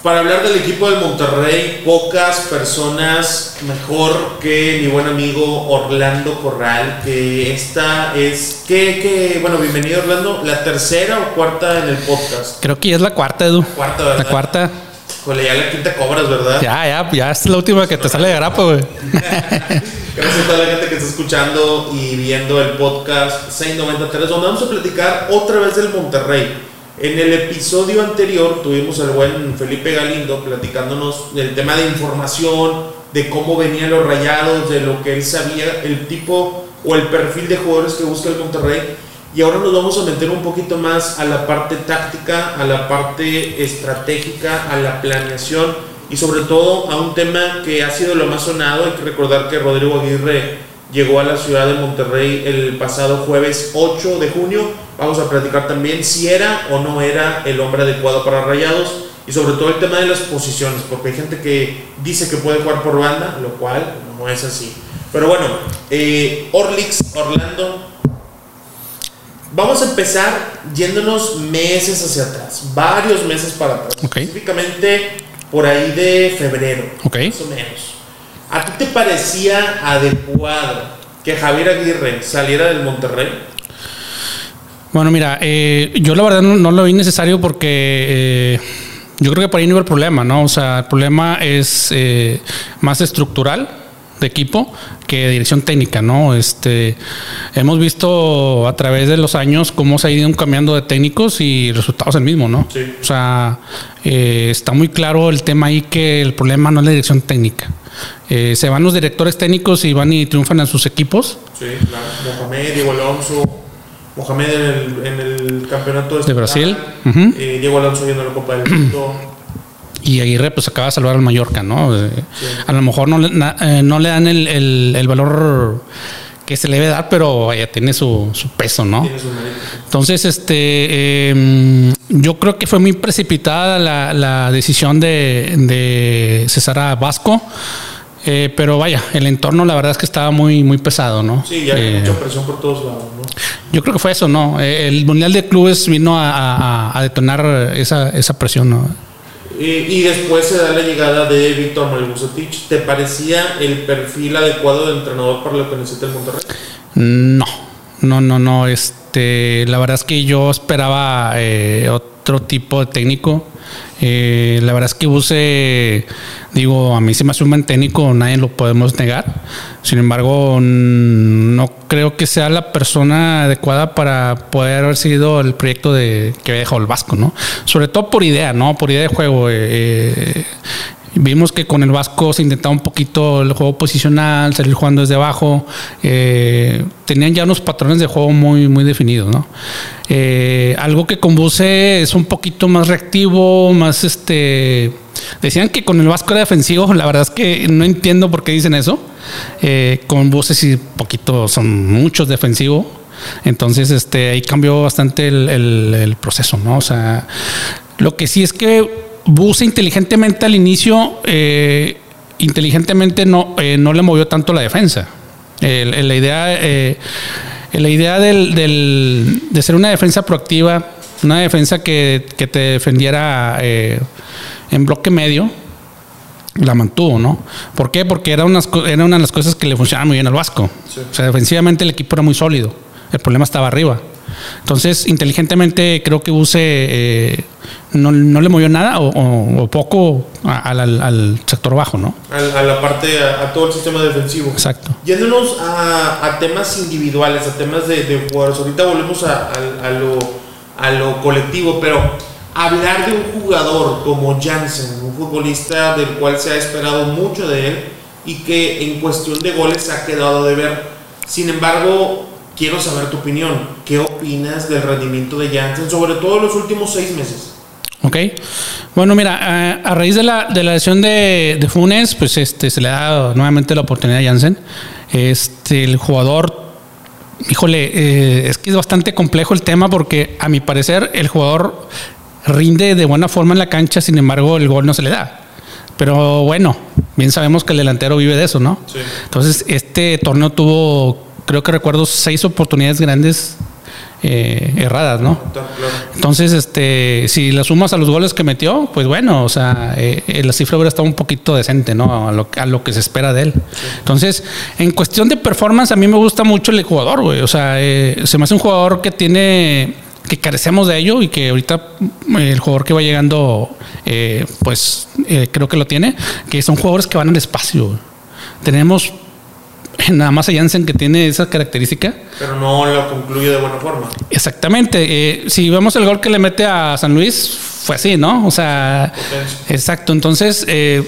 Para hablar del equipo del Monterrey, pocas personas mejor que mi buen amigo Orlando Corral, que esta es, que, que, bueno, bienvenido Orlando, la tercera o cuarta en el podcast. Creo que ya es la cuarta, Edu. Cuarta, ¿verdad? La cuarta. Jole, ya la quinta cobras, ¿verdad? Ya, ya, ya es la última que te sale de grapa, güey. Gracias a toda la gente que está escuchando y viendo el podcast 693, donde vamos a platicar otra vez del Monterrey. En el episodio anterior tuvimos al buen Felipe Galindo platicándonos del tema de información, de cómo venían los rayados, de lo que él sabía, el tipo o el perfil de jugadores que busca el Monterrey. Y ahora nos vamos a meter un poquito más a la parte táctica, a la parte estratégica, a la planeación y sobre todo a un tema que ha sido lo más sonado. Hay que recordar que Rodrigo Aguirre llegó a la ciudad de Monterrey el pasado jueves 8 de junio. Vamos a platicar también si era o no era el hombre adecuado para Rayados y sobre todo el tema de las posiciones, porque hay gente que dice que puede jugar por banda, lo cual no es así. Pero bueno, eh, Orlix, Orlando, vamos a empezar yéndonos meses hacia atrás, varios meses para atrás, Ok. específicamente por ahí de febrero, Ok. más o menos. ¿A ti te parecía adecuado que Javier Aguirre saliera del Monterrey? Bueno, mira, eh, yo la verdad no, no lo vi necesario porque eh, yo creo que por ahí no iba el problema, ¿no? O sea, el problema es eh, más estructural de equipo que de dirección técnica, ¿no? Este, hemos visto a través de los años cómo se ha ido cambiando de técnicos y el resultado es el mismo, ¿no? Sí. O sea, eh, está muy claro el tema ahí que el problema no es la dirección técnica. Eh, se van los directores técnicos y van y triunfan a sus equipos. Sí, claro. Mohamed, Diego Alonso. Mohamed en el, en el campeonato De Brasil. eh, Diego Alonso yendo a la Copa del Mundo. Y Aguirre pues acaba de salvar al Mallorca, ¿no? Eh, A lo mejor no le, na- eh, no le dan el, el- el valor que se le debe dar, pero vaya, tiene su, su peso, ¿no? Tiene méritos. Entonces, este, eh, yo creo que fue muy precipitada la, la decisión de, de César Vasco, eh, pero vaya, el entorno la verdad es que estaba muy, muy pesado, ¿no? Sí, ya hay Eh, mucha presión por todos lados, ¿no? yo creo que fue eso, ¿no? Eh, El Mundial de Clubes vino a, a- a detonar esa, esa presión, ¿no? Y después se da la llegada de Víctor Malbucetich. ¿Te parecía el perfil adecuado de entrenador para lo que necesita el Monterrey? No, no, no, no. Este, la verdad es que yo esperaba eh, otro tipo de técnico. Eh, la verdad es que Buse, digo, a mí se me hace un buen técnico, nadie lo podemos negar. Sin embargo, no creo que sea la persona adecuada para poder haber seguido el proyecto de que había dejado el Vasco, ¿no? Sobre todo por idea, ¿no? Por idea de juego. eh, eh, Vimos que con el Vasco se intentaba un poquito el juego posicional, salir jugando desde abajo. eh, tenían ya unos patrones de juego muy, muy definidos, ¿no? Eh, algo que con Buse es un poquito más reactivo, más este. Decían que con el Vasco era defensivo. La verdad es que no entiendo por qué dicen eso. Eh, con Buse sí, poquito, son muchos defensivos. Entonces, este, ahí cambió bastante el, el- el proceso, ¿no? O sea, lo que sí es que Buse inteligentemente al inicio, eh, inteligentemente no, eh, no le movió tanto la defensa. El- el- la idea, eh, la idea del, del- de ser una defensa proactiva, una defensa que, que te defendiera en bloque medio, la mantuvo, ¿no? ¿Por qué? Porque era, unas, era una de las cosas que le funcionaba muy bien al Vasco. Sí. O sea, defensivamente el equipo era muy sólido. El problema estaba arriba. Entonces, inteligentemente creo que Buse eh, no, no le movió nada o, o- o poco a- al, al- al sector bajo, ¿no? A, a la parte, a, a todo el sistema defensivo. Exacto. Yéndonos a, a temas individuales, a temas de, de jugadores. Ahorita volvemos lo, a lo colectivo, pero hablar de un jugador como Jansen, un futbolista del cual se ha esperado mucho de él y que en cuestión de goles ha quedado de ver. Sin embargo, quiero saber tu opinión. ¿Qué opinas del rendimiento de Jansen, sobre todo en los últimos seis meses? Ok. Bueno, mira, a raíz de la, de la lesión de, de Funes, pues este, se le da nuevamente la oportunidad a Jansen. Este, el jugador, híjole, eh, es que es bastante complejo el tema porque a mi parecer el jugador rinde de buena forma en la cancha, sin embargo el gol no se le da. Pero bueno, bien sabemos que el delantero vive de eso, ¿no? Sí. Entonces, este torneo tuvo, creo que recuerdo, seis oportunidades grandes eh, erradas, ¿no? Entonces, este, si la sumas a los goles que metió, pues bueno, o sea, eh, la cifra hubiera estado un poquito decente, ¿no? A lo, a lo que se espera de él. Entonces, en cuestión de performance, a mí me gusta mucho el jugador, güey. O sea, se me hace un jugador que tiene que carecemos de ello y que ahorita el jugador que va llegando, pues creo que lo tiene, que son jugadores que van al espacio. Tenemos nada más a Jansen que tiene esa característica. Pero no lo concluye de buena forma. Exactamente. Eh, si vemos el gol que le mete a San Luis, fue así, ¿no? O sea, exacto. Entonces, eh,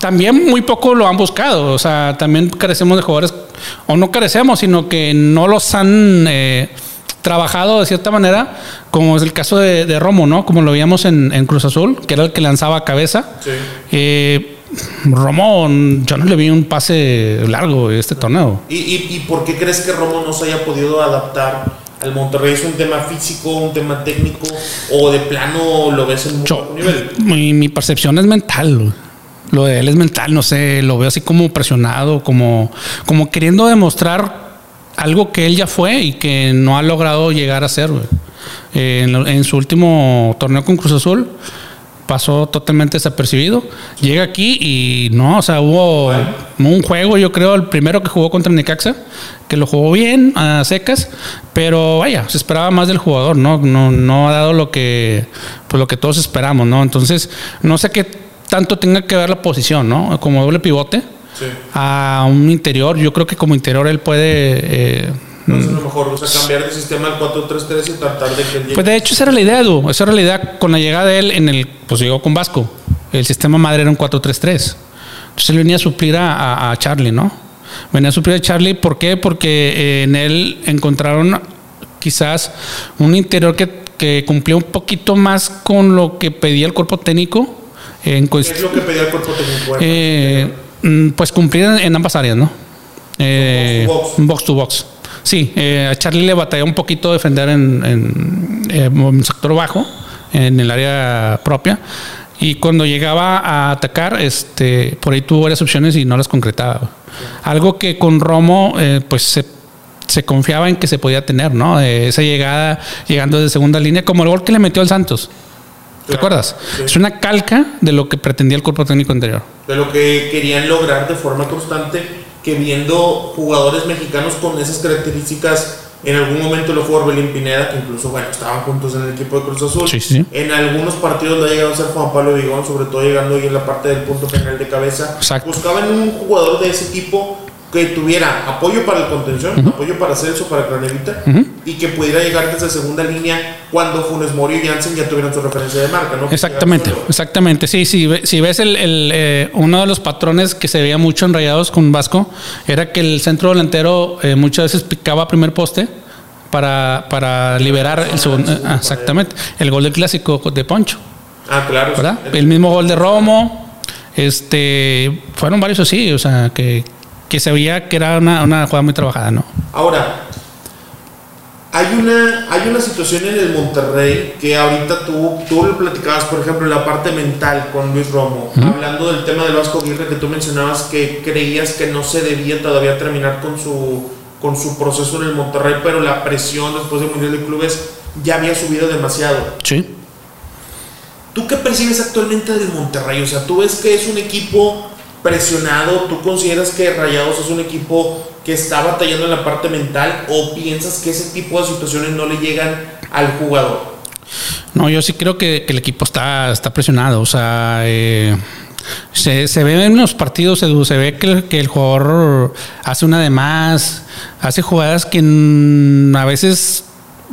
también muy poco lo han buscado. O sea, también carecemos de jugadores, o no carecemos, sino que no los han eh, trabajado de cierta manera, como es el caso de, Romo, ¿no? Como lo veíamos en, en, Cruz Azul, que era el que lanzaba cabeza. Sí. Romo, yo no le vi un pase largo este torneo. ¿Y, y, por qué crees que Romo no se haya podido adaptar al Monterrey? ¿Es un tema físico, un tema técnico o de plano lo ves en un nivel? Mi, mi, percepción es mental. Lo de él es mental, no sé, lo veo así como presionado, como, como queriendo demostrar algo que él ya fue y que no ha logrado llegar a ser. en, en su último torneo con Cruz Azul pasó totalmente desapercibido. Llega aquí y no, o sea, hubo un juego, yo creo, el primero que jugó contra Necaxa, que lo jugó bien, a secas, pero vaya, se esperaba más del jugador, ¿no? No, no ha dado lo que, pues lo que todos esperamos, ¿no? Entonces, no sé qué tanto tenga que ver la posición, ¿no? Como doble pivote. A un interior, yo creo que como interior él puede eh, entonces, a lo mejor, o sea, cambiar de sistema al 4-3-3 y tratar de que Pues de hecho, esa era la idea, Edu. Esa era la idea con la llegada de él en el. Pues llegó con Vasco. El sistema madre era un 4-3-3. Entonces él venía a suplir a, Charlie, ¿no? Venía a suplir a Charlie, ¿por qué? Porque eh, en él encontraron quizás un interior que, que cumplía un poquito más con lo que pedía el cuerpo técnico. En ¿Qué es lo que pedía el cuerpo técnico? Eh, mm, pues cumplir en, ambas áreas, ¿no? Eh, box to box. Sí, eh, a Charlie le batalló un poquito defender en, en, sector bajo, en el área propia. Y cuando llegaba a atacar, este, por ahí tuvo varias opciones y no las concretaba. Algo que con Romo, eh, pues se, confiaba en que se podía tener, ¿no? esa llegada, llegando de segunda línea, como el gol que le metió al Santos. ¿Te acuerdas? Es una calca de lo que pretendía el cuerpo técnico anterior. De lo que querían lograr de forma constante que viendo jugadores mexicanos con esas características, en algún momento lo fue Orbelín Pineda, que incluso, bueno, estaban juntos en el equipo de Cruz Azul. En algunos partidos lo ha llegado a ser Juan Pablo Vigón, sobre todo llegando ahí en la parte del punto penal de cabeza. Buscaban un jugador de ese tipo que tuviera apoyo para el contención, apoyo para Celso, para Cranevita, y que pudiera llegar desde segunda línea cuando Funes Mori y Jansen ya tuvieran su referencia de marca, ¿no? Exactamente, exactamente. Sí, sí, si ves el, eh, uno de los patrones que se veía mucho en Rayados con Vasco, era que el centro delantero eh, muchas veces picaba primer poste para, para liberar el segundo. Ah, exactamente, el gol del clásico de Poncho. Ah, claro. ¿verdad? El mismo gol de Romo. Este, fueron varios así, o sea, que, que se veía que era una, una jugada muy trabajada, ¿no? Ahora, hay una, hay una situación en el Monterrey que ahorita tú, tú lo platicabas, por ejemplo, en la parte mental con Luis Romo, hablando del tema del Vasco Aguirre que tú mencionabas que creías que no se debía todavía terminar con su, con su proceso en el Monterrey, pero la presión después del Mundial de Clubes ya había subido demasiado. Sí. ¿Tú qué percibes actualmente del Monterrey? O sea, ¿tú ves que es un equipo presionado? ¿Tú consideras que Rayados es un equipo que está batallando en la parte mental o piensas que ese tipo de situaciones no le llegan al jugador? No, yo sí creo que, el equipo está, está presionado. O sea, eh, se, se, ve en los partidos, se ve que que el jugador hace una de más, hace jugadas que a veces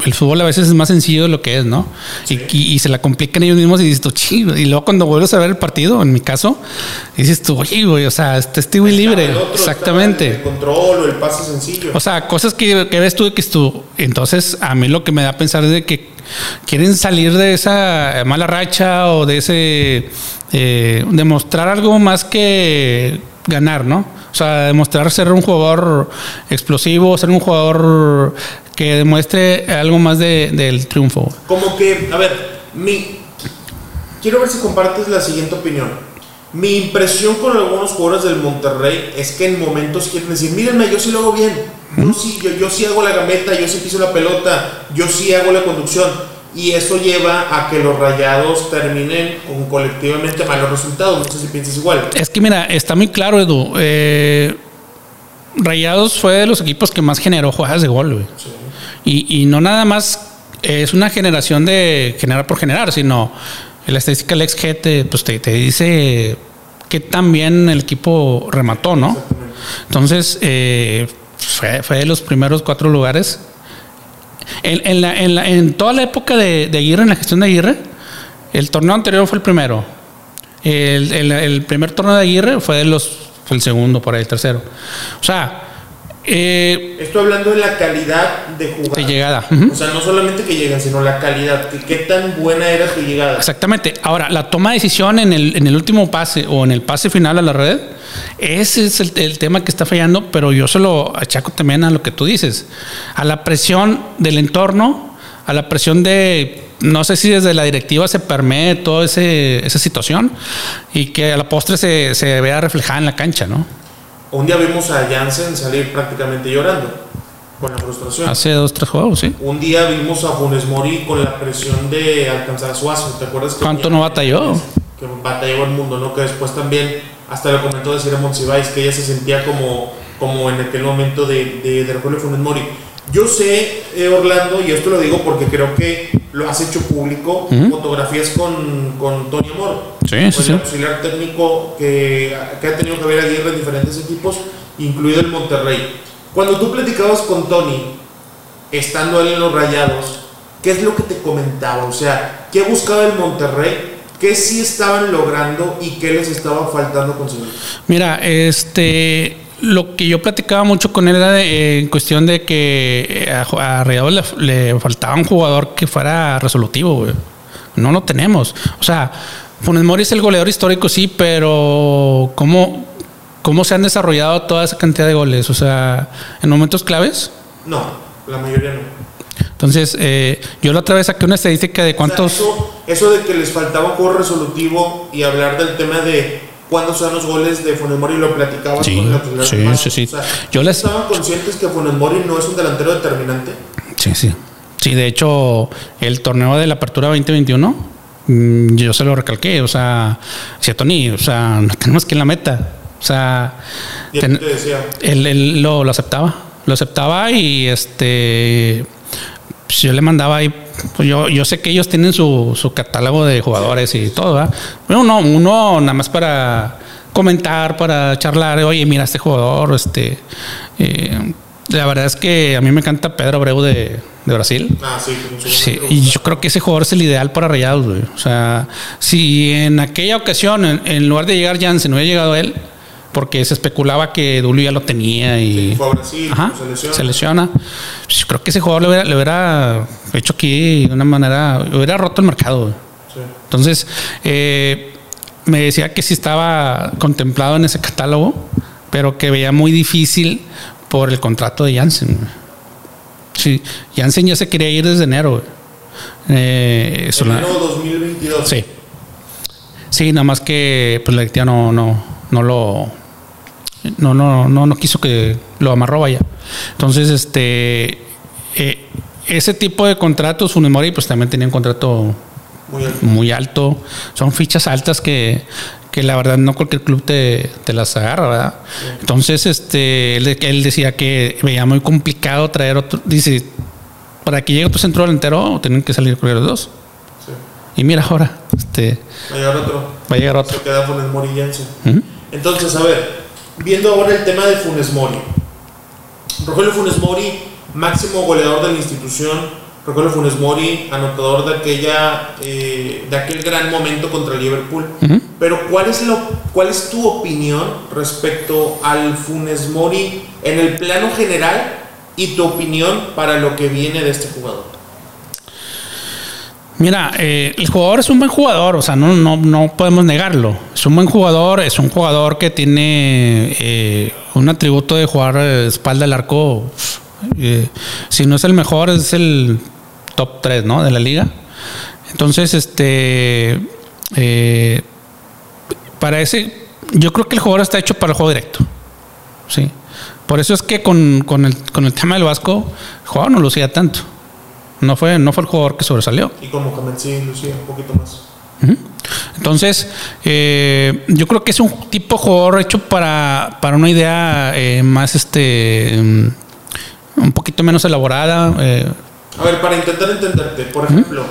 el fútbol a veces es más sencillo de lo que es, ¿no? Y, se la complican ellos mismos y dices tú, chido. Y luego cuando vuelves a ver el partido, en mi caso, dices tú, oye, güey, o sea, este estoy muy libre. Exactamente. El control o el pase sencillo. O sea, cosas que, ves tú que es tú. Entonces, a mí lo que me da a pensar es de que quieren salir de esa mala racha o de ese. Eh, demostrar algo más que ganar, ¿no? O sea, demostrar ser un jugador explosivo, ser un jugador que demuestre algo más del triunfo. Como que, a ver, mi, quiero ver si compartes la siguiente opinión. Mi impresión con algunos jugadores del Monterrey es que en momentos quieren decir, mírenme, yo sí lo hago bien, yo sí, yo, yo sí hago la gameta, yo sí piso la pelota, yo sí hago la conducción. Y eso lleva a que los rayados terminen con colectivamente malos resultados. No sé si piensas igual. Es que mira, está muy claro, Edu. Eh, rayados fue de los equipos que más generó jugadas de gol, güey. Sí. Y, y no nada más es una generación de generar por generar, sino la estadística del XG te, pues te, te dice que también el equipo remató, ¿no? Entonces, eh, fue, fue de los primeros cuatro lugares. En, en la- en la- en toda la época de, de Aguirre, en la gestión de Aguirre, el torneo anterior fue el primero. El, el- primer torneo de Aguirre fue, los, fue el segundo, por ahí, el tercero. O sea, eh, Estoy hablando de la calidad de jugada. de llegada. Ujú. O sea, no solamente que llegan, sino la calidad. que- ¿Qué tan buena era tu llegada? Exactamente. Ahora, la toma de decisión en el, en el último pase o en el pase final a la red, ese es el, el tema que está fallando, pero yo se lo achaco también a lo que tú dices, a la presión del entorno, a la presión de, no sé si desde la directiva se permee toda esa situación y que a la postre se, se vea reflejada en la cancha, ¿no? Un día vimos a Jansen salir prácticamente llorando con la frustración. Hace dos, tres juegos, sí. Un día vimos a Funes Mori con la presión de alcanzar a Suazo. ¿Te acuerdas? que ¿Cuánto no batalló? Que batalló el mundo, ¿no? Que después también, hasta lo comentó de Cire Monsiváis, que ella se sentía como, como en aquel momento de, de, de Funes Mori. Yo sé, eh, Orlando, y esto lo digo porque creo que lo has hecho público, Ujú. fotografías con, con Tony Amor. Sí, sí, Fue sí. el auxiliar técnico que, que ha tenido que ver Aguirre en diferentes equipos, incluido el Monterrey. Cuando tú platicabas con Tony, estando él en los rayados, ¿qué es lo que te comentaba? O sea, ¿qué buscaba el Monterrey? ¿Qué sí estaban logrando y qué les estaba faltando conseguir? Mira, este, lo que yo platicaba mucho con él era de, eh, en cuestión de que eh, a, a le, le faltaba un jugador que fuera resolutivo, güey. No lo tenemos. O sea, Funes Mori es el goleador histórico, sí, pero ¿cómo, ¿cómo se han desarrollado toda esa cantidad de goles? O sea, en momentos claves. No, la mayoría no. Entonces, eh, yo la otra vez saqué una estadística de O sea, cuántos... eso, eso de que les faltaba un juego resolutivo y hablar del tema de cuándo son los goles de Funes Mori lo platicaba Sí, con auxiliar sí, sí, sí. O sea, Yo les- ¿Estaban conscientes que Funes Mori no es un delantero determinante? Sí, sí. Sí, de hecho, el torneo de la Apertura 2021, mm, yo se lo recalqué. O sea, decía Tony, o sea, no tenemos que en la meta. O sea, ten- él te decía, él, él lo, lo aceptaba. Lo aceptaba y este. Pues, yo le mandaba ahí. Pues yo, yo sé que ellos tienen su, su catálogo de jugadores y todo, ¿verdad? Pero uno, uno nada más para comentar, para charlar. Oye, mira este jugador, este. eh, la verdad es que a mí me encanta Pedro Abreu de, de Brasil. ah, sí, Sí, y yo creo que ese jugador es el ideal para Rayados, güey. O sea, si en aquella ocasión, en, en lugar de llegar Jansen, hubiera llegado él, porque se especulaba que Dulio ya lo tenía y. Brasil, Ajá, se lesiona. se lesiona. Pues yo creo que ese jugador le hubiera, le hubiera hecho aquí de una manera. hubiera roto el mercado. Sí. Entonces, eh, me decía que sí estaba contemplado en ese catálogo, pero que veía muy difícil por el contrato de Jansen. güey. Sí, Jansen ya se quería ir desde enero. Eh, eso la- Enero 2022. sí. Sí, nada más que pues la directiva no, no, no lo no, no, no, no quiso que lo amarró vaya. Entonces, este eh, ese tipo de contratos, Funes Mori, pues también tenía un contrato Muy alto. muy alto. Son fichas altas que, que la verdad no cualquier club te, te las agarra, ¿verdad? Entonces, este, él, él decía que veía muy complicado traer otro. Dice, para que llegue otro centro delantero, tienen que salir con los dos. Sí. Y mira ahora, este, Va a llegar otro. va a llegar otro. Se queda Funes Mori. Ujú. Entonces, a ver, viendo ahora el tema de Funes Mori. Rogelio Funes Mori, máximo goleador de la institución. Rogelio Funes Mori, anotador de aquella eh, de aquel gran momento contra Liverpool. Pero ¿cuál es lo cuál es tu opinión respecto al Funes Mori en el plano general y tu opinión para lo que viene de este jugador? Mira, eh, el jugador es un buen jugador, o sea, no, no, no podemos negarlo. Es un buen jugador, es un jugador que tiene eh, un atributo de jugar eh, espalda al arco. eh, si no es el mejor, es el top 3, ¿no? De la liga. Entonces, este. para ese, yo creo que el jugador está hecho para el juego directo. Sí. Por eso es que con, con el, con el tema del Vasco, el jugador no lucía tanto. No fue, no fue el jugador que sobresalió. Y como sí lucía un poquito más. Entonces, eh, yo creo que es un tipo de jugador hecho para, para una idea eh, más, este, mm, un poquito menos elaborada. eh, A ver, para intentar entenderte, por ejemplo,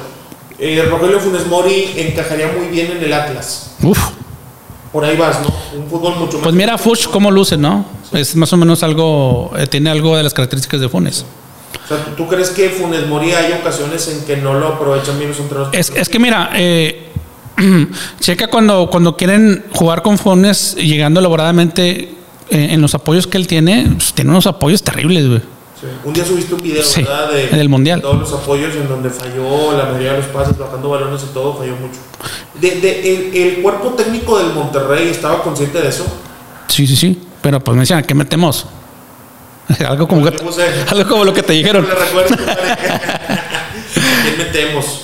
Rogelio Funes Mori encajaría muy bien en el Atlas. uf. Por ahí vas, ¿no? Un fútbol mucho más. Pues mira Fuchs cómo luce, ¿no? Es más o menos algo, tiene algo de las características de Funes. O sea, ¿tú crees que Funes Mori hay ocasiones en que no lo aprovechan bien los entrenadores? Es, es que mira, eh, checa cuando, cuando quieren jugar con Funes, llegando elaboradamente eh, en los apoyos que él tiene, pues, tiene unos apoyos terribles, güey. Sí. Un día subiste un video, Sí, ¿verdad? De, en el Mundial. Todos los apoyos en donde falló la mayoría de los pases, bajando balones y todo, falló mucho. De, de- el, el cuerpo técnico del Monterrey estaba consciente de eso. Sí, sí, sí. Pero pues me decían, ¿qué metemos? algo como que- algo como lo que te dijeron.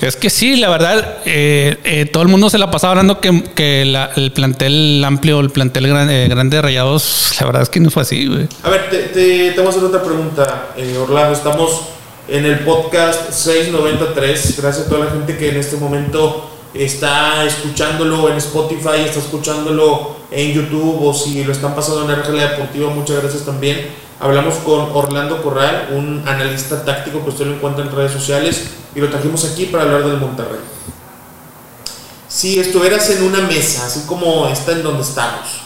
Es que sí, la verdad, eh, eh, todo el mundo se la pasaba hablando que, que la- el plantel amplio, el plantel gran- eh, grande de rayados, la verdad es que no fue así, güey. A ver, te, te, te a hacer otra pregunta, eh, Orlando. Estamos en el podcast 693. Gracias a toda la gente que en este momento está escuchándolo en Spotify, está escuchándolo en YouTube o si lo están pasando en RGL Deportiva. Muchas gracias también. Hablamos con Orlando Corral, un analista táctico que usted lo encuentra en redes sociales y lo trajimos aquí para hablar del Monterrey. Si estuvieras en una mesa, así como está en donde estamos,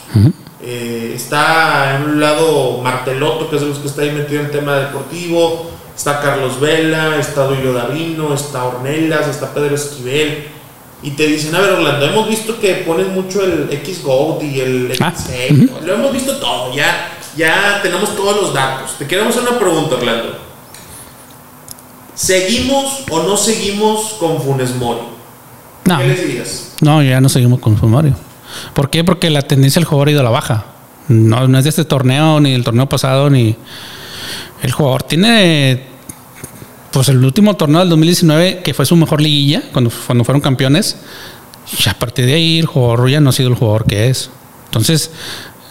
eh, está en un lado Marteloto, que es de los que está ahí metido en el tema deportivo. Está Carlos Vela, está Duilio Davino, está Ornelas, está Pedro Esquivel. Y te dicen, a ver Orlando, hemos visto que ponen mucho el X Gold y el Ah, X Lo hemos visto todo, ya, ya tenemos todos los datos. Te queremos hacer una pregunta, Orlando. ¿Seguimos o no seguimos con Funes Mori? No, ¿Qué les dirías? no, ya no seguimos con Fumario. ¿Por qué? Porque la tendencia del jugador ha ido a la baja. No, no es de este torneo, ni del torneo pasado, ni. El jugador tiene. Pues el último torneo del 2019, que fue su mejor liguilla, cuando, cuando fueron campeones. Y a partir de ahí, el jugador ya no ha sido el jugador que es. Entonces,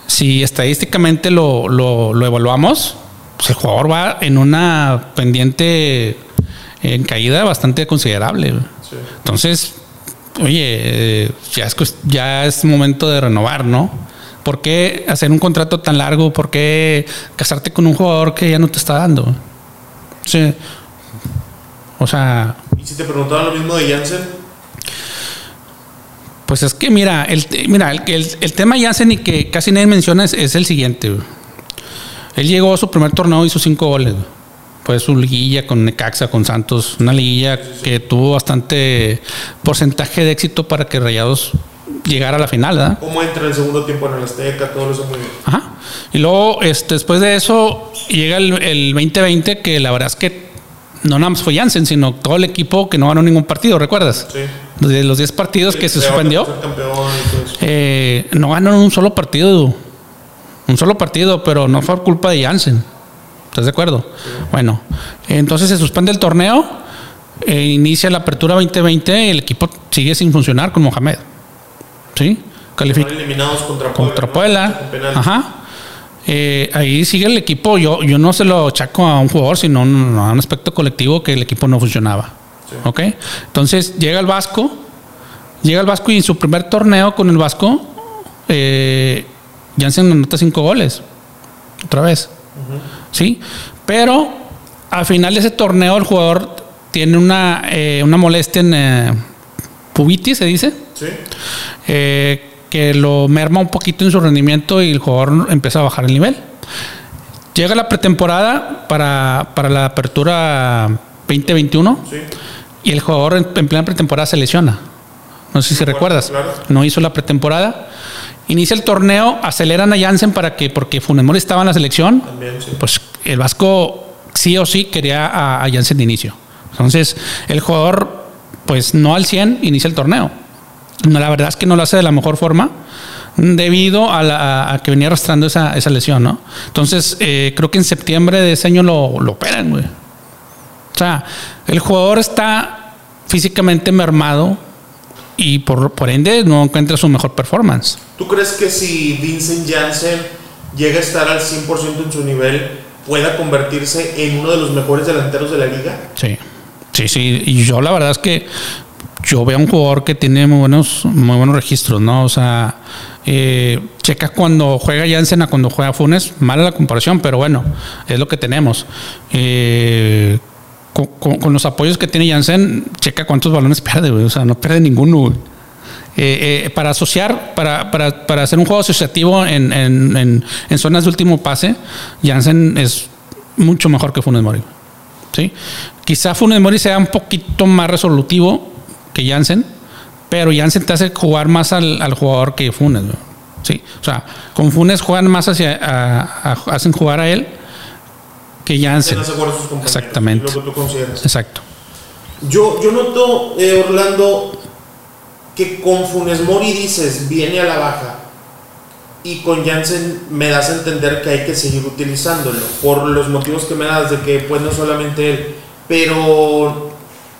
si estadísticamente lo, lo, lo evaluamos, pues el jugador va en una pendiente en caída bastante considerable. Sí. Entonces, oye, eh, ya es, ya es momento de renovar, ¿no? ¿Por qué hacer un contrato tan largo? ¿Por qué casarte con un jugador que ya no te está dando? Sí. O sea, Y si te preguntaban lo mismo de Jansen, pues es que mira, el, mira, el, el, el tema Jansen y que casi nadie menciona es, es el siguiente. güey. Él llegó a su primer torneo y hizo cinco goles. güey. Fue su liguilla con Necaxa, con Santos. Una liguilla que tuvo bastante porcentaje de éxito para que Rayados llegara a la final, ¿verdad? cómo entra el segundo tiempo en el Azteca, todo eso muy bien. Ajá. Y luego, este, después de eso, llega el, el 2020, que la verdad es que no nada más fue Jansen, sino todo el equipo que no ganó ningún partido, ¿recuerdas? Sí. De los 10 partidos que se suspendió. Eh, no ganó un solo partido. Un solo partido, pero no fue culpa de Jansen. ¿Estás de acuerdo? Bueno, entonces se suspende el torneo, e inicia la apertura 2020 y el equipo sigue sin funcionar con Mohamed. ¿Sí? Eliminados contra Puebla. contra. Puebla. Ajá. Eh, ahí sigue el equipo. Yo, yo no se lo chaco a un jugador, sino a un aspecto colectivo que el equipo no funcionaba. Sí. ¿Ok? Entonces llega el Vasco. Llega el Vasco y en su primer torneo con el Vasco, eh, Jansen anota cinco goles. Otra vez. ¿Sí? Pero al final de ese torneo el jugador tiene una, eh, una molestia en eh, pubitis, se dice Sí. eh, que lo merma un poquito en su rendimiento y el jugador empieza a bajar el nivel. Llega la pretemporada para, para la apertura 2021 Sí. Y el jugador en, en plena pretemporada se lesiona. No sé si recuerdas. claro. No hizo la pretemporada. Inicia el torneo, aceleran a Jansen para que, porque Funemori estaba en la selección, También, sí. pues el Vasco sí o sí quería a, a Jansen de inicio. Entonces, el jugador, pues no al 100, inicia el torneo. No, la verdad es que no lo hace de la mejor forma debido a, la- a que venía arrastrando esa, esa lesión, ¿no? Entonces, eh, creo que en septiembre de ese año lo, lo operan, güey. O sea, el jugador está físicamente mermado y por, por ende no encuentra su mejor performance. ¿Tú crees que si Vincent Janssen llega a estar al 100% en su nivel, pueda convertirse en uno de los mejores delanteros de la liga? Sí, sí, sí. Y yo la verdad es que yo veo a un jugador que tiene muy buenos, muy buenos registros, ¿no? O sea, eh, checa cuando juega Jansen a cuando juega Funes, mala la comparación, pero bueno, es lo que tenemos. Eh, con, los apoyos que tiene Jansen, checa cuántos balones pierde. O sea, no pierde ninguno, güey. Eh, eh, para asociar, para, para, para, hacer un juego asociativo en, en, en, zonas de último pase, Jansen es mucho mejor que Funes Mori. ¿sí? Quizá Funes Mori sea un poquito más resolutivo que Jansen, pero Jansen te hace jugar más al, al jugador que Funes. ¿sí? O sea, con Funes juegan más hacia, hacen jugar a él que Jansen. Exactamente. Lo que tú consideras. Exacto. Yo, yo noto, eh, Orlando, que con Funes Mori dices viene a la baja y con Jansen me das a entender que hay que seguir utilizándolo por los motivos que me das de que pues no solamente él, pero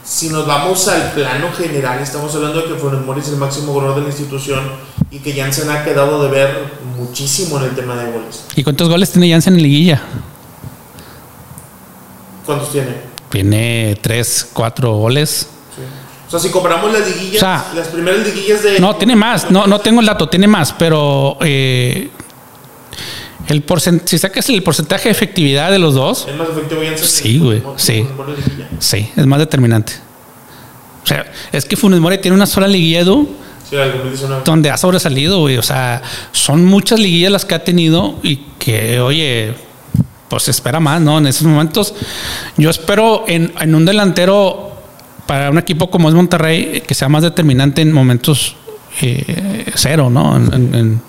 si nos vamos al plano general estamos hablando de que Funes Mori es el máximo goleador de la institución y que Jansen ha quedado de ver muchísimo en el tema de goles. ¿Y cuántos goles tiene Jansen en liguilla? ¿Cuántos tiene? Tiene 3, 4 goles. Sí. O sea, si comparamos las liguillas, O sea, las primeras liguillas de. No, tiene más. No, no tengo el dato, tiene más, pero eh, el porcent si sacas el porcentaje de efectividad de los dos, ¿Es más efectivo Jansen? Sí, güey, sí. sí, es más determinante. O sea, es que Funes Mori tiene una sola liguilla, Edu, Sí, el 2019. donde ha sobresalido, güey. O sea, son muchas liguillas las que ha tenido y que, oye, pues se espera más, ¿no? En esos momentos, yo espero en, en un delantero para un equipo como es Monterrey que sea más determinante en momentos eh, cero, ¿no? En, en- en-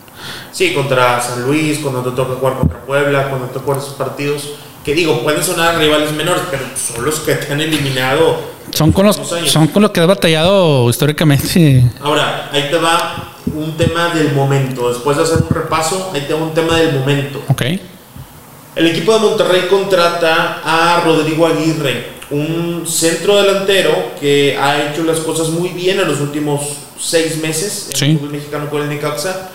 Sí, contra San Luis, cuando te toca jugar contra Puebla, cuando te toca jugar esos partidos. Que digo, pueden sonar rivales menores, pero son los que te han eliminado. son con los años. son con los que has batallado históricamente. Ahora, ahí te va un tema del momento. Después de hacer un repaso, ahí te va un tema del momento. Ok. El equipo de Monterrey contrata a Rodrigo Aguirre, un centro delantero que ha hecho las cosas muy bien en los últimos seis meses en Sí. el fútbol mexicano con el Necaxa.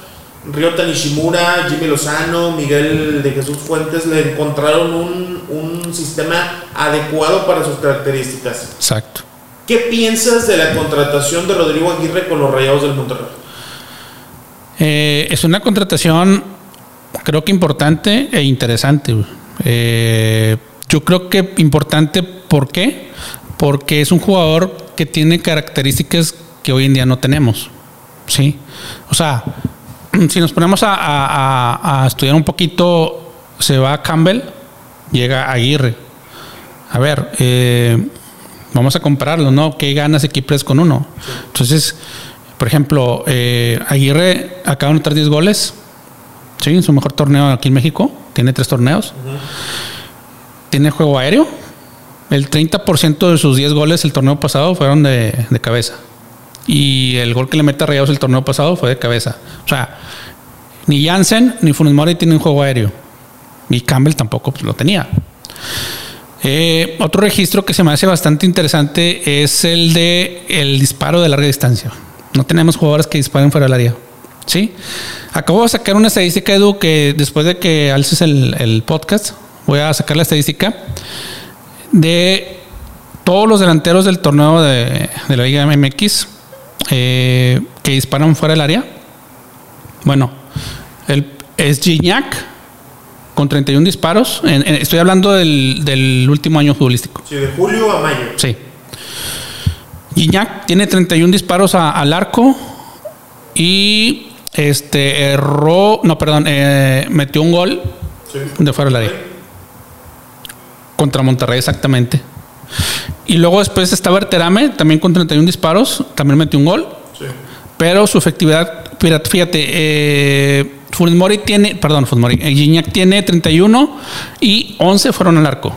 Ryota Nishimura, Jimmy Lozano, Miguel de Jesús Fuentes le encontraron un, un sistema adecuado para sus características. Exacto. ¿Qué piensas de la contratación de Rodrigo Aguirre con los Rayados del Monterrey? Eh, es una contratación, creo que importante e interesante. Eh, yo creo que importante, ¿por qué? Porque es un jugador que tiene características que hoy en día no tenemos. ¿Sí? O sea, si nos ponemos a, estudiar un poquito, se va Campbell, llega Aguirre. A ver, eh, vamos a compararlo, ¿no? ¿Qué ganas y qué pierdes con uno? Entonces, por ejemplo, eh, Aguirre acaba de anotar 10 goles. Sí, en su mejor torneo aquí en México. Tiene tres torneos. Tiene juego aéreo. El 30% de sus 10 goles el torneo pasado fueron de, de cabeza. Y el gol que le mete a Rayados el torneo pasado fue de cabeza. O sea, ni Jansen ni Funes Mori tienen juego aéreo. Y Campbell tampoco pues, lo tenía. Eh, otro registro que se me hace bastante interesante es el de el disparo de larga distancia. No tenemos jugadores que disparen fuera del área. ¿Sí? Acabo de sacar una estadística, Edu, que después de que alces el, el podcast, voy a sacar la estadística de todos los delanteros del torneo de, de la Liga MX eh, que disparan fuera del área. Bueno, el, es Gignac con 31 disparos. En- en- estoy hablando del, del último año futbolístico. Sí, de julio a mayo. Sí. Gignac tiene 31 disparos a- al arco y este erró, no, perdón, eh, metió un gol Sí. de fuera del área contra Monterrey exactamente. Y luego después está Berterame, también con 31 disparos, también metió un gol, Sí. pero su efectividad, fíjate, eh, Funes Mori tiene, perdón, Funes Mori, eh, Gignac tiene 31 y 11 fueron al arco.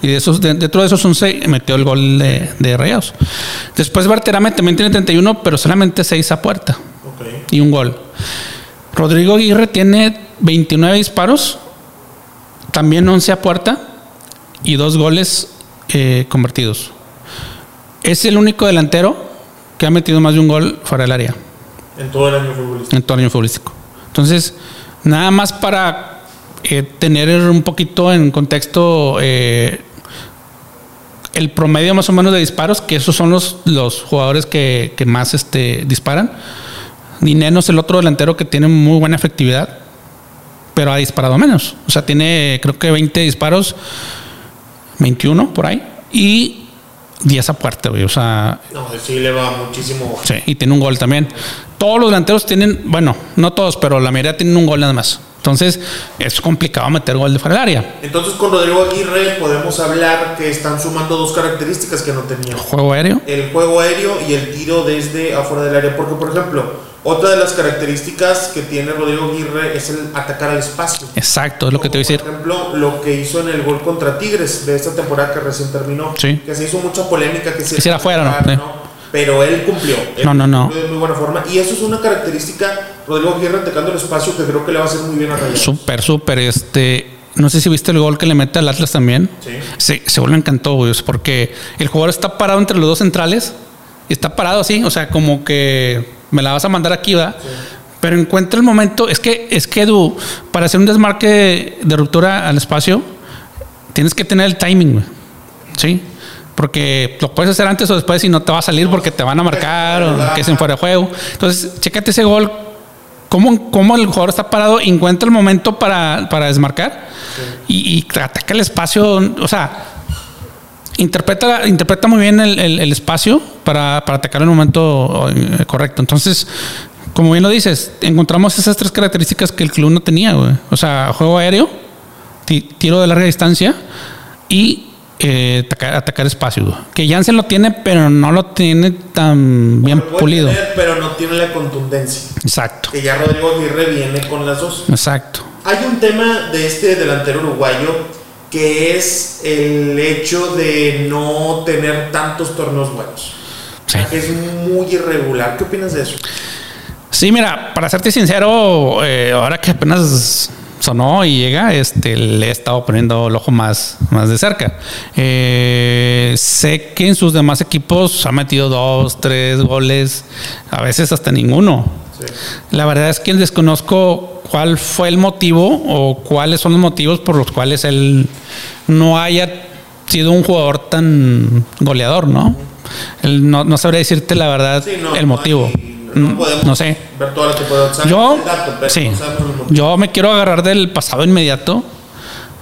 Y de esos, de- dentro de esos 11 metió el gol de, de Rayados. Después Barterame también tiene 31, pero solamente 6 a puerta. Y un gol. Rodrigo Aguirre tiene 29 disparos, también 11 a puerta y dos goles eh, convertidos. Es el único delantero que ha metido más de un gol fuera del área En todo el año futbolístico. en todo el año futbolístico. Entonces, nada más para eh, tener un poquito en contexto eh, el promedio más o menos de disparos, que esos son los, los jugadores que, que más este, disparan. Dineno es el otro delantero que tiene muy buena efectividad, pero ha disparado menos. O sea, tiene creo que 20 disparos, 21 por ahí, y 10 a puerta, güey. O sea, No, sí le va muchísimo. Sí, y tiene un gol también. Todos los delanteros tienen, bueno, no todos, pero la mayoría tienen un gol nada más. Entonces, es complicado meter gol de fuera del área. Entonces con Rodrigo Aguirre podemos hablar que están sumando dos características que no tenían. Juego aéreo. El juego aéreo y el tiro desde afuera del área. Porque, por ejemplo, otra de las características que tiene Rodrigo Aguirre es el atacar al espacio. Exacto, es lo que te voy a decir. Por ejemplo, lo que hizo en el gol contra Tigres de esta temporada que recién terminó. Sí. Que se hizo mucha polémica. Que, se Que era fuera, ¿no? Sí. Pero él cumplió. Él No, no, no. cumplió De muy buena forma. Y eso es una característica, Rodrigo Aguirre atacando el espacio que creo que le va a hacer muy bien a Rayados. Súper, súper. Este, no sé si viste el gol que le mete al Atlas también. Sí. Se, se vuelve encantó, güey. Porque el jugador está parado entre los dos centrales. Y está parado así. O sea, como que me la vas a mandar aquí, ¿verdad? Pero encuentra el momento. Es que, es que para hacer un desmarque de, ruptura al espacio, tienes que tener el timing. ¿Sí? Porque lo puedes hacer antes o después y no te va a salir porque te van a marcar o que es en fuera de juego. Entonces, chécate ese gol. ¿Cómo, cómo el jugador está parado encuentra el momento para, para desmarcar? Y, y ataca el espacio. O sea, interpreta, interpreta muy bien el, el- el espacio para, para atacar en el momento eh, correcto. Entonces, como bien lo dices, encontramos esas tres características que el club no tenía, güey. O sea, juego aéreo, ti- tiro de larga distancia y eh, atacar, atacar espacio. güey. Que Jansen lo tiene, pero no lo tiene tan bien pulido. tener, pero no tiene la contundencia. Exacto, Que ya Rodrigo Aguirre viene con las dos. exacto. Hay un tema de este delantero uruguayo que es el hecho de no tener tantos torneos buenos. Sí. Es muy irregular. ¿Qué opinas de eso? Sí, mira, para serte sincero, eh, ahora que apenas sonó y llega, este, le he estado poniendo el ojo más, más de cerca. Eh, sé que en sus demás equipos ha metido dos, tres goles, a veces hasta ninguno. Sí. La verdad es que desconozco cuál fue el motivo o cuáles son los motivos por los cuales él no haya sido un jugador tan goleador, ¿no? Él no, no sabría decirte la verdad Sí, no, el no motivo. hay- no, Mm, podemos no sé. ver Yo, dato, sí, yo me quiero agarrar del pasado inmediato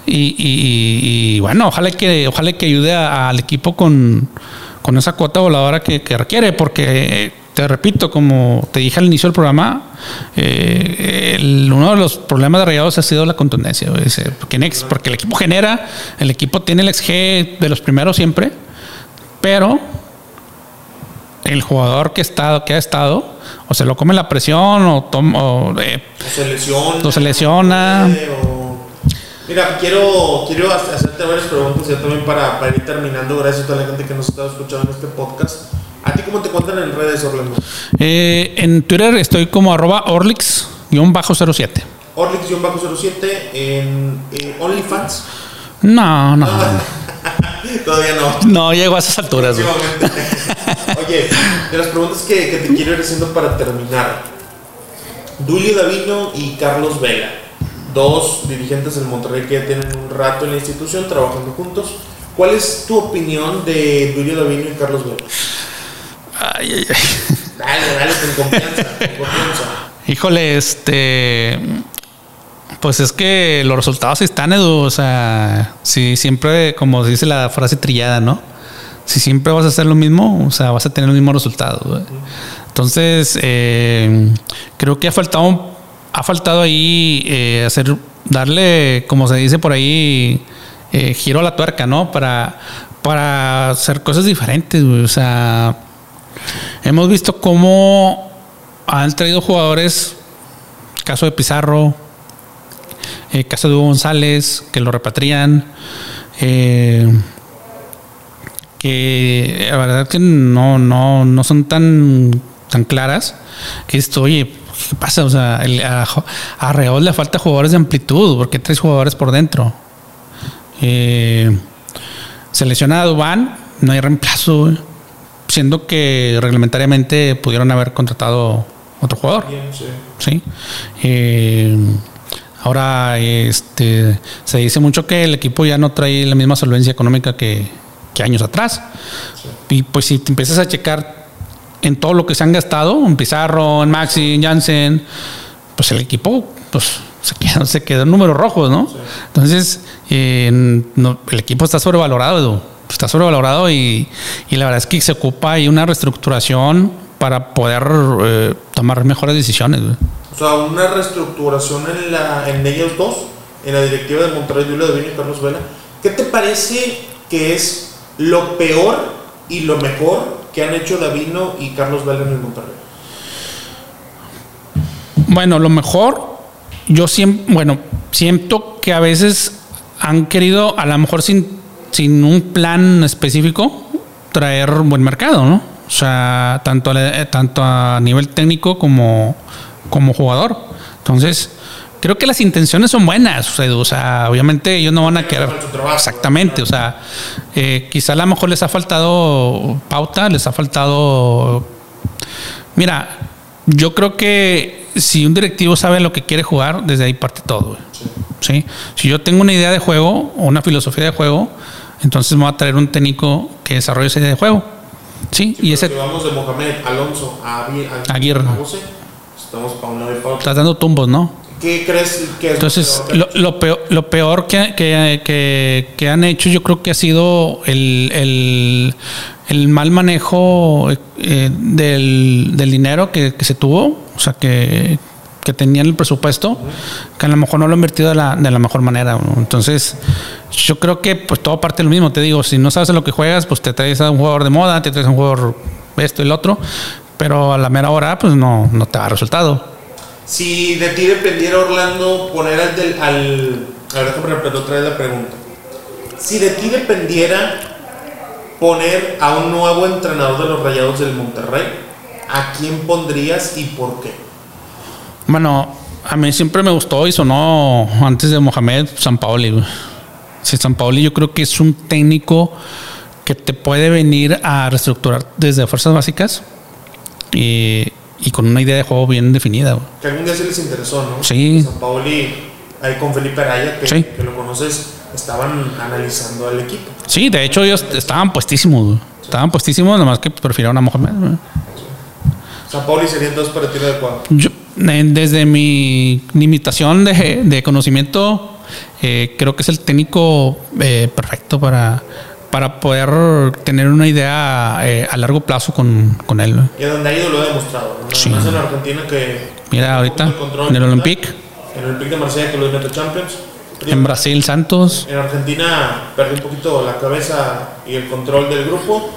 y, y- y- y, bueno, ojalá que, ojalá que ayude a- al equipo con, con esa cuota voladora que, que requiere, porque te repito, como te dije al inicio del programa, eh, el- uno de los problemas de Rayados ha sido la contundencia, ese, porque, ex- porque el equipo genera, el equipo tiene el XG de los primeros siempre, pero el jugador que, está, que ha estado, o se lo come la presión, o, tom- o, eh, O se lesiona. O se lesiona. o- Mira, quiero, quiero ha- hacerte varias preguntas ya también para, para ir terminando. Gracias a toda la gente que nos está escuchando en este podcast. ¿A ti cómo te encuentran en redes, Orlando? eh, en Twitter estoy como arroba Orlix-07. Orlix-07 en eh, OnlyFans. No, no, Todavía no. no llego a esas alturas. güey. Oye, de las preguntas que, que te quiero ir haciendo para terminar. Dulio Davino y Carlos Vela, dos dirigentes del Monterrey que ya tienen un rato en la institución trabajando juntos. ¿Cuál es tu opinión de Dulio Davino y Carlos Vela? Ay, ay, ay. Dale, dale, con confianza, con confianza. Híjole, este. Pues es que los resultados están, Edu. O sea, si siempre, como se dice la frase trillada, ¿no? Si siempre vas a hacer lo mismo, o sea, vas a tener el mismo resultado. Entonces, eh, creo que ha faltado, ha faltado ahí eh, hacer, darle, como se dice por ahí, eh, giro a la tuerca, ¿no? Para, para hacer cosas diferentes, güey. O sea, hemos visto cómo han traído jugadores, caso de Pizarro, eh, caso de Hugo González, que lo repatrian. eh, que la verdad que no, no, no son tan, tan claras. Esto, oye, ¿qué pasa? O sea, a, a le falta jugadores de amplitud, porque tres jugadores por dentro. Eh, se lesiona a Dubán, no hay reemplazo. Siendo que reglamentariamente pudieron haber contratado otro jugador. sí. Eh, ahora este, se dice mucho que el equipo ya no trae la misma solvencia económica que, años atrás. Y pues si te empiezas a checar en todo lo que se han gastado, en Pizarro, en Maxi, en Jansen, pues el equipo pues se quedó, se quedó en números rojos, ¿no? Entonces, eh, el equipo está sobrevalorado, está sobrevalorado y, y, la verdad es que se ocupa ahí una reestructuración para poder eh, tomar mejores decisiones. O sea, una reestructuración en, la, en ellos dos, en la directiva de Monterrey, Julio de y Carlos Vela. ¿Qué te parece que es lo peor y lo mejor que han hecho Davino y Carlos Vela en el Monterrey? Bueno, lo mejor, yo siempre, bueno, siento que a veces han querido, a lo mejor sin, sin un plan específico, traer un buen mercado, ¿no? O sea, tanto, tanto a nivel técnico como, como jugador. Entonces, creo que las intenciones son buenas, o sea, obviamente ellos no van a querer exactamente, o sea, eh, quizá a lo mejor les ha faltado pauta, les ha faltado, mira, yo creo que si un directivo sabe lo que quiere jugar, desde ahí parte todo, ¿sí? Si yo tengo una idea de juego o una filosofía de juego, entonces me voy a traer un técnico que desarrolle esa idea de juego. Sí, y ese. Si vamos de Mohamed Alonso a, Aguirre. estamos para un lado y para Estás dando tumbos, ¿no? ¿Qué crees que es Entonces, lo, peor, lo peor que, que, que, han hecho, yo creo que ha sido el, el, el mal manejo eh, del, del, dinero que, se tuvo, o sea, que, que tenían el presupuesto, que a lo mejor no lo han invertido de la, de la mejor manera. Entonces, yo creo que pues todo parte de lo mismo. Te digo, si no sabes lo que juegas, pues te traes a un jugador de moda, te traes a un jugador esto y el otro, pero a la mera hora, pues no, no te da resultado. Si de ti dependiera Orlando poner al del. Al, a ver, déjame repetir otra vez la pregunta. Si de ti dependiera poner a un nuevo entrenador de los Rayados del Monterrey, ¿a quién pondrías y por qué? Bueno, a mí siempre me gustó y sonó antes de Mohamed San Paoli. Si San Paoli yo creo que es un técnico que te puede venir a reestructurar desde fuerzas básicas y y con una idea de juego bien definida. Que algún día sí les interesó, ¿no? Sí. San Paoli, ahí con Felipe Araya, que, que, lo conoces, estaban analizando al equipo. Sí, de hecho ellos estaban puestísimos. Estaban puestísimos, nomás que prefirieron a Mohamed. San Paoli sería entonces para ti adecuado. Yo, desde mi limitación de, de conocimiento, eh, creo que es el técnico eh, perfecto para para poder tener una idea eh, a largo plazo con, con él. Y donde ha ido lo ha demostrado. ¿no? Sí. Más en Argentina que... Mira, ahorita, en el Olympique. En el Olympique de Marsella que lo mete Champions. En Brasil, Santos. En Argentina perdió un poquito la cabeza y el control del grupo.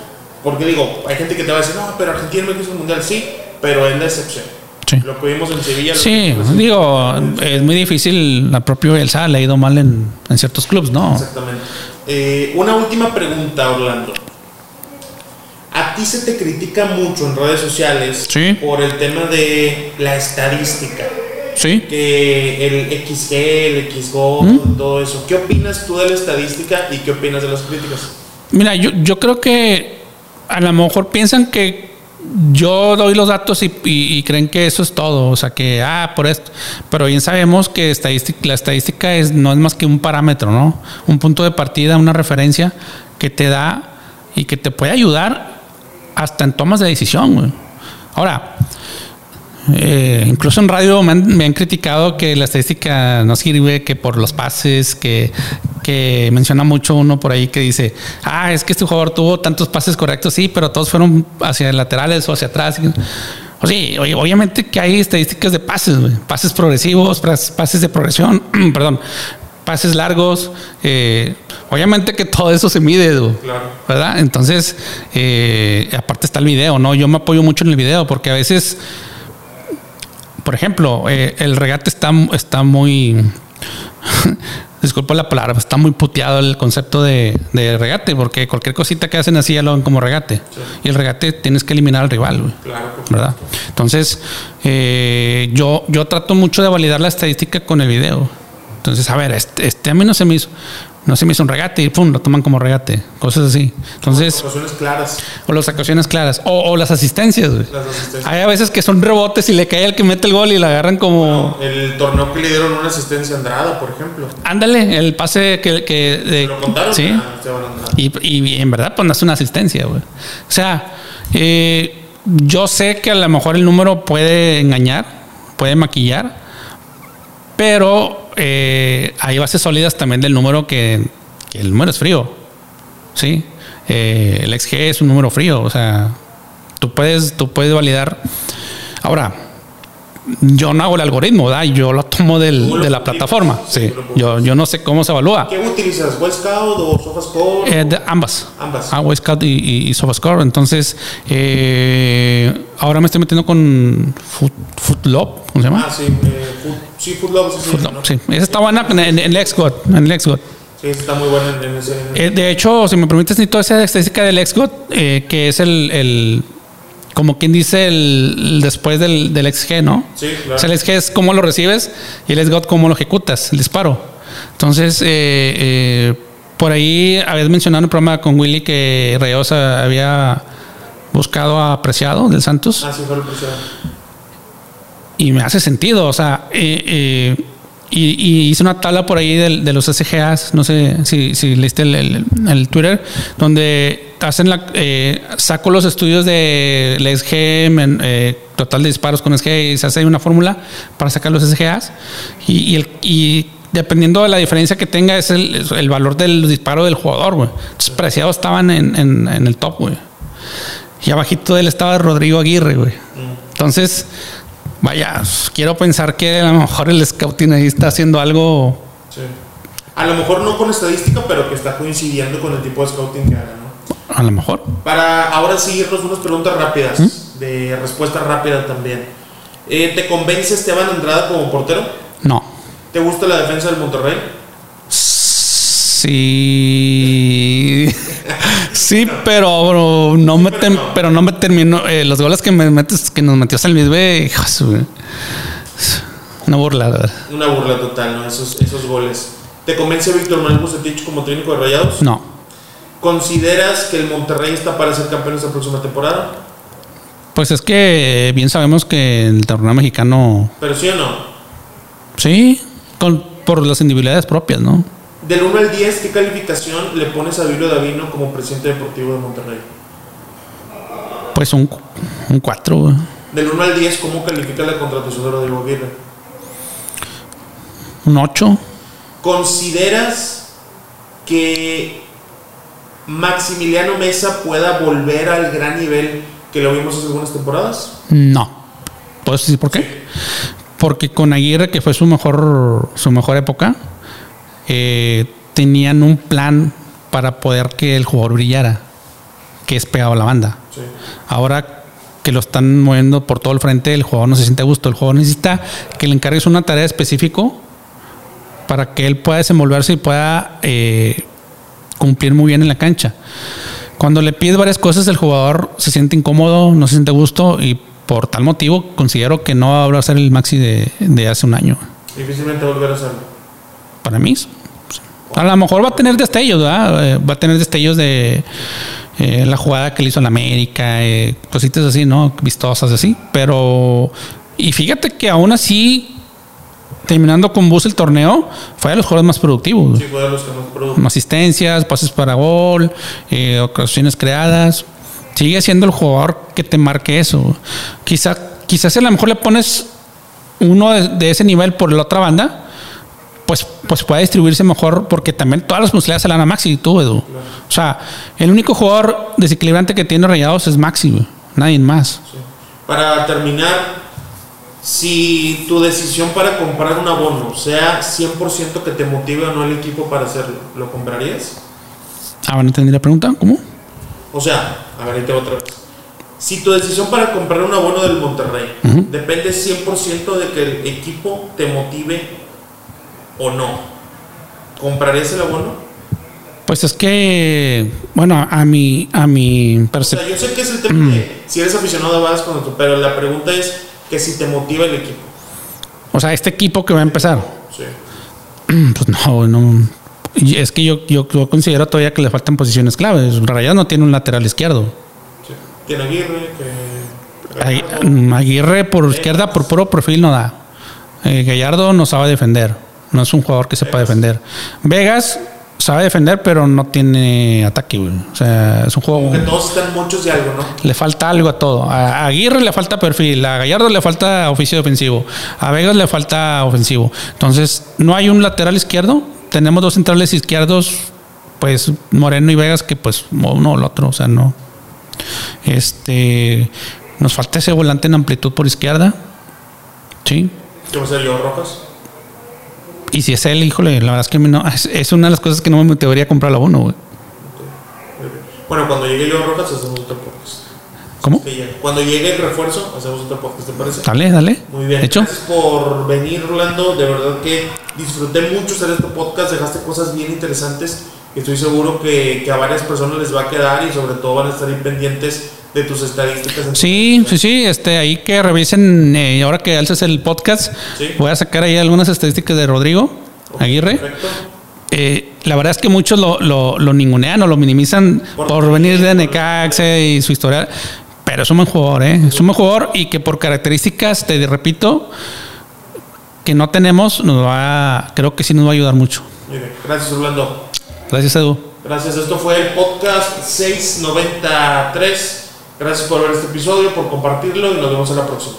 Porque digo, hay gente que te va a decir, no, pero Argentina no quiso el mundial, sí, pero es la excepción. Sí. Lo que vimos en Sevilla. Sí, digo, es muy difícil. La propia Elsa le ha ido mal en, en ciertos clubes, ¿no? Exactamente. Eh, una última pregunta, Orlando. A ti se te critica mucho en redes sociales por el tema de la estadística. Sí. Que el XG, el XGO, ¿Mm? todo eso. ¿Qué opinas tú de la estadística y qué opinas de las críticas? Mira, yo, yo creo que a lo mejor piensan que yo doy los datos y, creen que eso es todo, o sea que, ah, por esto, pero bien sabemos que la estadística es, no es más que un parámetro, ¿no? Un punto de partida, una referencia que te da y que te puede ayudar hasta en tomas de decisión. Ahora, eh, incluso en radio me han, criticado que la estadística no sirve, que por los pases, que, que menciona mucho uno por ahí que dice, ah, es que este jugador tuvo tantos pases correctos, sí, pero todos fueron hacia laterales o hacia atrás. O sí, obviamente que hay estadísticas de pases, pases progresivos, pases de progresión, perdón, pases largos. Eh, obviamente que todo eso se mide, ¿verdad? Entonces, eh, aparte está el video, ¿no? Yo me apoyo mucho en el video porque a veces por ejemplo, eh, el regate está, está muy. disculpa la palabra, está muy puteado el concepto de, regate, porque cualquier cosita que hacen así ya lo ven como regate. Y el regate tienes que eliminar al rival, ¿verdad? Entonces, eh, yo, yo trato mucho de validar la estadística con el video. Entonces, a ver, este, este, a mí no se me hizo. No se me hizo un regate y pum, lo toman como regate, cosas así. Entonces, Ocasiones claras. o las ocasiones claras, o, o las asistencias, güey. Las asistencias. Hay a veces que son rebotes y le cae el que mete el gol y la agarran como. El torneo que le dieron una asistencia a Andrada, por ejemplo. Ándale, el pase que. que de- ¿Lo contaron? sí. Y, y en verdad, pues no es una asistencia, güey. O sea, eh, yo sé que a lo mejor el número puede engañar, puede maquillar, pero eh, hay bases sólidas también del número que, que el número es frío. Sí. Eh, el XG es un número frío. O sea, tú puedes, tú puedes validar. Ahora, yo no hago el algoritmo, ¿verdad? Yo lo tomo del- lo de la plataforma. sí. Yo, yo no sé cómo se evalúa. ¿Qué utilizas? ¿Web Scout o SofaScore? Eh, ambas. Ambas. Ah, Boy Scout y, y, y SofaScore. Entonces, eh, ahora me estoy metiendo con Foot, Footlop, ¿cómo se llama? Ah, sí. Eh, sí, Food Love, sí, ¿no? sí. Esa está buena en, en, en LexGot. En LexGot. Sí, está muy buena en, en ese. Eh, de hecho, si me permites, necesito esa estadística del LexGot, eh, que es el, el- como quien dice, el, el después del, del XG, ¿no? Sí, claro. O sea, el XG es cómo lo recibes y el SGOT cómo lo ejecutas, el disparo. Entonces, eh, eh, por ahí habías mencionado en un programa con Willy que Rayosa había buscado a Preciado del Santos Ah, sí, fue el presidente. Y me hace sentido. O sea, eh, eh, y, y hice una tabla por ahí del- de, los SGAs, no sé si, si leíste el, el- el Twitter, donde hacen la, eh, saco los estudios de la SG, men- eh, total de disparos con SG, y se hace una fórmula para sacar los SGAs. Y, y el, y dependiendo de la diferencia que tenga, es el, el valor del disparo del jugador, güey. Entonces, preciados estaban en, en- en el top, güey. Y abajito de él estaba Rodrigo Aguirre, güey. Entonces, vaya, quiero pensar que a lo mejor el scouting ahí está haciendo algo. Sí. A lo mejor no con estadística, pero que está coincidiendo con el tipo de scouting que haga, ¿no? A lo mejor. Para ahora sí irnos unas preguntas rápidas, de respuesta rápida también. Eh, ¿Te convence Esteban Andrada como portero? No. ¿Te gusta la defensa del Monterrey? Sí. Sí, pero bro, no me pero no me terminó. eh, los goles que me metes, que nos metió San Luis Una burla, la verdad. Una burla total, ¿no? Esos, esos goles. ¿Te convence Víctor Manuel Bucetich como técnico de Rayados? No. ¿Consideras que el Monterrey está para ser campeón esta próxima temporada? Pues es que bien sabemos que el torneo mexicano, ¿Pero sí o no? sí, con, por las individualidades propias, ¿no? Del 1 al 10, ¿qué calificación le pones a Bilio Davino como presidente deportivo de Monterrey? Pues un, un 4, Del 1 al 10, ¿cómo califica la contratación de Rodrigo Aguirre? un 8. ¿Consideras que Maximiliano Mesa pueda volver al gran nivel que lo vimos hace algunas temporadas? No. ¿Puedes decir por qué? Porque con Aguirre, que fue su mejor, su mejor época, eh, tenían un plan para poder que el jugador brillara, que es pegado a la banda. Sí. Ahora que lo están moviendo por todo el frente, el jugador no se siente a gusto. El jugador necesita que le encargues una tarea específico para que él pueda desenvolverse y pueda eh, cumplir muy bien en la cancha. Cuando le pides varias cosas, el jugador se siente incómodo, no se siente a gusto y por tal motivo considero que no va a volver a ser el Maxi de, de hace un año. Difícilmente volver a hacerlo. Para mí, a lo mejor va a tener destellos, ¿verdad? Eh, va a tener destellos de eh, la jugada que le hizo en América, eh, cositas así, ¿no? Vistosas así. Pero, y fíjate que aún así, terminando con Bus el torneo, fue de los jugadores más productivos. Sí, fue de los que más produjo. Asistencias, pases para gol, eh, ocasiones creadas. Sigue siendo el jugador que te marque eso. Quizá, quizás a lo mejor le pones uno de, de ese nivel por la otra banda, pues, pues puede distribuirse mejor porque también todas las posibilidades se la dan a Maxi y tú, Edu. O sea, el único jugador desequilibrante que tiene Rayados es Maxi, güey. nadie más. Sí. Para terminar, si tu decisión para comprar un abono sea 100% que te motive o no el equipo para hacerlo, ¿lo comprarías? Ah, no entendí la pregunta, ¿cómo? O sea, a ver, ahí te otra vez. Si tu decisión para comprar un abono del Monterrey Ujú. depende 100% de que el equipo te motive o no, ¿comprarías el abono? Pues es que, bueno, a mi, a mi O sea, percepción. yo sé que es el tema de si eres aficionado vas con otro, pero la pregunta es que si te motiva el equipo. O sea, este equipo que va a empezar. Sí. Pues no, no. Es que yo, yo, yo considero todavía que le faltan posiciones claves. Rayados no tiene un lateral izquierdo. Sí. Tiene Aguirre, que. Mm, Aguirre por izquierda, por puro perfil no da. Eh, Gallardo no sabe defender. No es un jugador que sepa defender. Vegas sabe defender, pero no tiene ataque, güey. O sea, es un juego. Que todos están muchos algo, ¿no? Le falta algo a todo. A Aguirre le falta perfil, a Gallardo le falta oficio defensivo, a Vegas le falta ofensivo. Entonces, no hay un lateral izquierdo. Tenemos dos centrales izquierdos, pues Moreno y Vegas, que pues uno o el otro, o sea, no. Este, nos falta ese volante en amplitud por izquierda. Sí. ¿Qué va a ser yo, Rojas? Y si es él, híjole, la verdad es que no, es, es una de las cosas que no me motivaría a comprar la uno, güey. Bueno, cuando llegue yo, Rojas, hacemos otro podcast. ¿Cómo? Cuando llegue el refuerzo, hacemos otro podcast, ¿te parece? Dale, dale. Muy bien. Hecho, Gracias por venir, Rolando. De verdad que disfruté mucho hacer este podcast. Dejaste cosas bien interesantes. Estoy seguro que, que a varias personas les va a quedar y sobre todo van a estar bien pendientes de tus estadísticas. Sí, sí, sí, este, ahí que revisen, eh, ahora que alces el podcast, Sí. voy a sacar ahí algunas estadísticas de Rodrigo Aguirre. Perfecto. Eh, la verdad es que muchos lo, lo, lo ningunean o lo minimizan Por- por, venir de Necaxa y su historia, pero es un buen jugador, ¿eh? Es un buen jugador y que por características, te repito, que no tenemos, nos va, creo que sí nos va a ayudar mucho. Gracias, Rolando. Gracias, Edu. Gracias. Esto fue el podcast 693. Gracias por ver este episodio, por compartirlo y nos vemos en la próxima.